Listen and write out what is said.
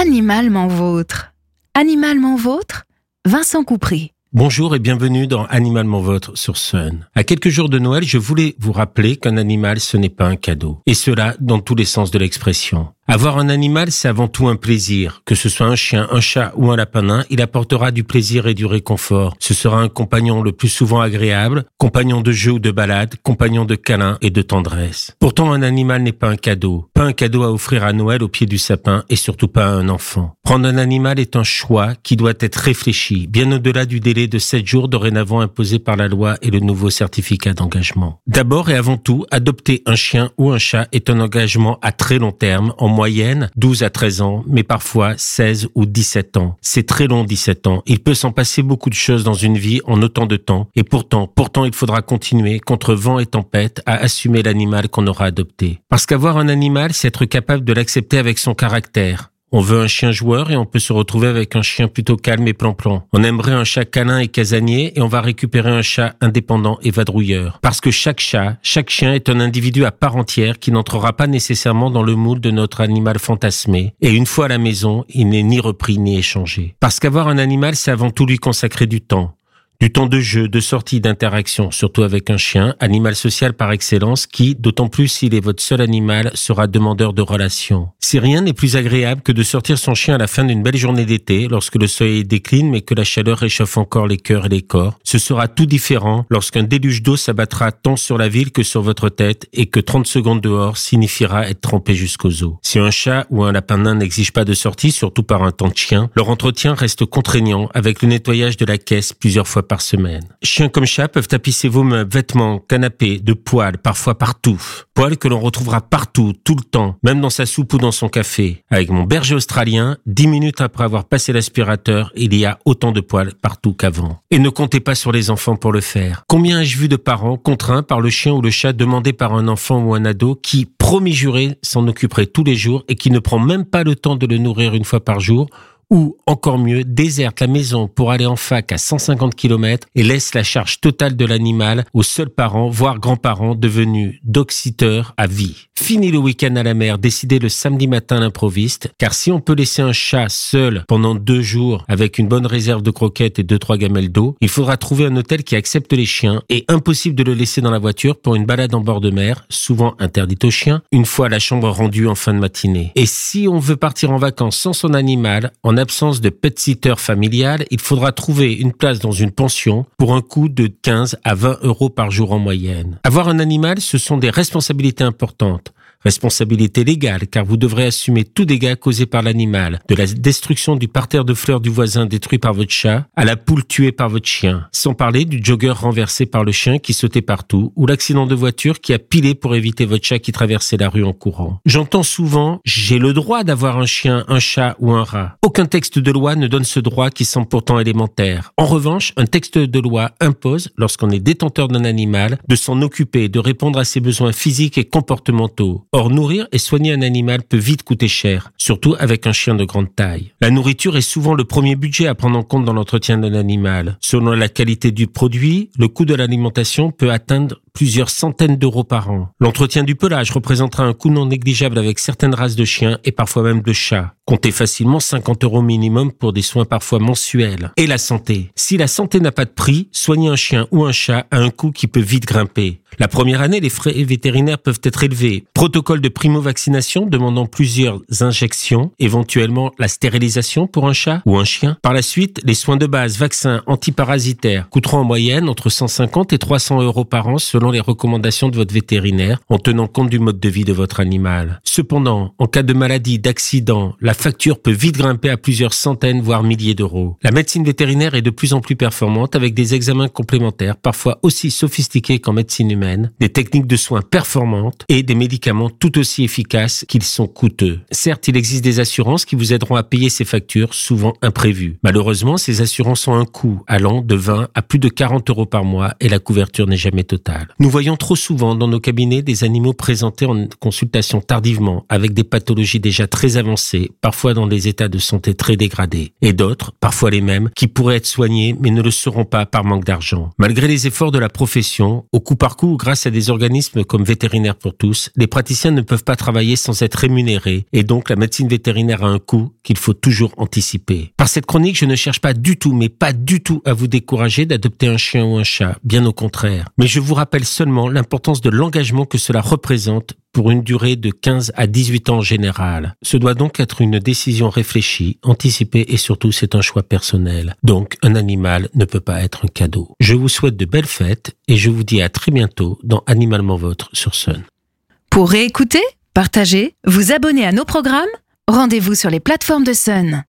Animalement vôtre. Animalement vôtre Vincent Coupry. Bonjour et bienvenue dans Animalement Votre sur Sun. À quelques jours de Noël, je voulais vous rappeler qu'un animal, ce n'est pas un cadeau. Et cela dans tous les sens de l'expression. Avoir un animal, c'est avant tout un plaisir. Que ce soit un chien, un chat ou un lapin il apportera du plaisir et du réconfort. Ce sera un compagnon le plus souvent agréable, compagnon de jeu ou de balade, compagnon de câlin et de tendresse. Pourtant, un animal n'est pas un cadeau. Pas un cadeau à offrir à Noël au pied du sapin et surtout pas à un enfant. Prendre un animal est un choix qui doit être réfléchi, bien au-delà du délai de 7 jours dorénavant imposé par la loi et le nouveau certificat d'engagement. D'abord et avant tout, adopter un chien ou un chat est un engagement à très long terme moyenne 12 à 13 ans, mais parfois 16 ou 17 ans. C'est très long 17 ans. Il peut s'en passer beaucoup de choses dans une vie en autant de temps. Et pourtant, pourtant, il faudra continuer, contre vent et tempête, à assumer l'animal qu'on aura adopté. Parce qu'avoir un animal, c'est être capable de l'accepter avec son caractère, on veut un chien joueur et on peut se retrouver avec un chien plutôt calme et plan-plan. On aimerait un chat câlin et casanier et on va récupérer un chat indépendant et vadrouilleur. Parce que chaque chat, chaque chien est un individu à part entière qui n'entrera pas nécessairement dans le moule de notre animal fantasmé. Et une fois à la maison, il n'est ni repris ni échangé. Parce qu'avoir un animal, c'est avant tout lui consacrer du temps. Du temps de jeu, de sortie, d'interaction, surtout avec un chien, animal social par excellence, qui, d'autant plus s'il est votre seul animal, sera demandeur de relations. Si rien n'est plus agréable que de sortir son chien à la fin d'une belle journée d'été, lorsque le soleil décline mais que la chaleur réchauffe encore les cœurs et les corps, ce sera tout différent lorsqu'un déluge d'eau s'abattra tant sur la ville que sur votre tête et que 30 secondes dehors signifiera être trempé jusqu'aux os. Si un chat ou un lapin nain n'exige pas de sortie, surtout par un temps de chien, leur entretien reste contraignant avec le nettoyage de la caisse plusieurs fois par semaine. Chiens comme chats peuvent tapisser vos meubles, vêtements, canapés, de poils, parfois partout. Poils que l'on retrouvera partout, tout le temps, même dans sa soupe ou dans son café. Avec mon berger australien, dix minutes après avoir passé l'aspirateur, il y a autant de poils partout qu'avant. Et ne comptez pas sur les enfants pour le faire. Combien ai-je vu de parents contraints par le chien ou le chat demandé par un enfant ou un ado qui, promis juré, s'en occuperait tous les jours et qui ne prend même pas le temps de le nourrir une fois par jour ou, encore mieux, déserte la maison pour aller en fac à 150 km et laisse la charge totale de l'animal aux seuls parents, voire grands-parents devenus doxiteurs à vie. Fini le week-end à la mer, décidez le samedi matin l'improviste, car si on peut laisser un chat seul pendant deux jours avec une bonne réserve de croquettes et deux trois gamelles d'eau, il faudra trouver un hôtel qui accepte les chiens et impossible de le laisser dans la voiture pour une balade en bord de mer, souvent interdite aux chiens, une fois la chambre rendue en fin de matinée. Et si on veut partir en vacances sans son animal, absence de pet-sitter familial, il faudra trouver une place dans une pension pour un coût de 15 à 20 euros par jour en moyenne. Avoir un animal, ce sont des responsabilités importantes. Responsabilité légale, car vous devrez assumer tout dégât causé par l'animal, de la destruction du parterre de fleurs du voisin détruit par votre chat, à la poule tuée par votre chien, sans parler du jogger renversé par le chien qui sautait partout, ou l'accident de voiture qui a pilé pour éviter votre chat qui traversait la rue en courant. J'entends souvent, j'ai le droit d'avoir un chien, un chat ou un rat. Aucun texte de loi ne donne ce droit qui semble pourtant élémentaire. En revanche, un texte de loi impose, lorsqu'on est détenteur d'un animal, de s'en occuper, de répondre à ses besoins physiques et comportementaux. Or, nourrir et soigner un animal peut vite coûter cher, surtout avec un chien de grande taille. La nourriture est souvent le premier budget à prendre en compte dans l'entretien d'un animal. Selon la qualité du produit, le coût de l'alimentation peut atteindre plusieurs centaines d'euros par an. L'entretien du pelage représentera un coût non négligeable avec certaines races de chiens et parfois même de chats. Comptez facilement 50 euros minimum pour des soins parfois mensuels. Et la santé. Si la santé n'a pas de prix, soigner un chien ou un chat a un coût qui peut vite grimper. La première année, les frais vétérinaires peuvent être élevés. Protocole de primo-vaccination demandant plusieurs injections, éventuellement la stérilisation pour un chat ou un chien. Par la suite, les soins de base, vaccins antiparasitaires coûteront en moyenne entre 150 et 300 euros par an selon les recommandations de votre vétérinaire en tenant compte du mode de vie de votre animal. Cependant, en cas de maladie, d'accident, la facture peut vite grimper à plusieurs centaines voire milliers d'euros. La médecine vétérinaire est de plus en plus performante avec des examens complémentaires parfois aussi sophistiqués qu'en médecine humaine, des techniques de soins performantes et des médicaments tout aussi efficaces qu'ils sont coûteux. Certes, il existe des assurances qui vous aideront à payer ces factures souvent imprévues. Malheureusement, ces assurances ont un coût allant de 20 à plus de 40 euros par mois et la couverture n'est jamais totale. Nous voyons trop souvent dans nos cabinets des animaux présentés en consultation tardivement, avec des pathologies déjà très avancées, parfois dans des états de santé très dégradés, et d'autres, parfois les mêmes, qui pourraient être soignés mais ne le seront pas par manque d'argent. Malgré les efforts de la profession, au coup par coup, grâce à des organismes comme Vétérinaires pour tous, les praticiens ne peuvent pas travailler sans être rémunérés, et donc la médecine vétérinaire a un coût qu'il faut toujours anticiper. Par cette chronique, je ne cherche pas du tout, mais pas du tout à vous décourager d'adopter un chien ou un chat, bien au contraire. Seulement l'importance de l'engagement que cela représente pour une durée de 15 à 18 ans en général. Ce doit donc être une décision réfléchie, anticipée et surtout c'est un choix personnel. Donc un animal ne peut pas être un cadeau. Je vous souhaite de belles fêtes et je vous dis à très bientôt dans Animalement Votre sur Sun. Pour réécouter, partager, vous abonner à nos programmes, rendez-vous sur les plateformes de Sun.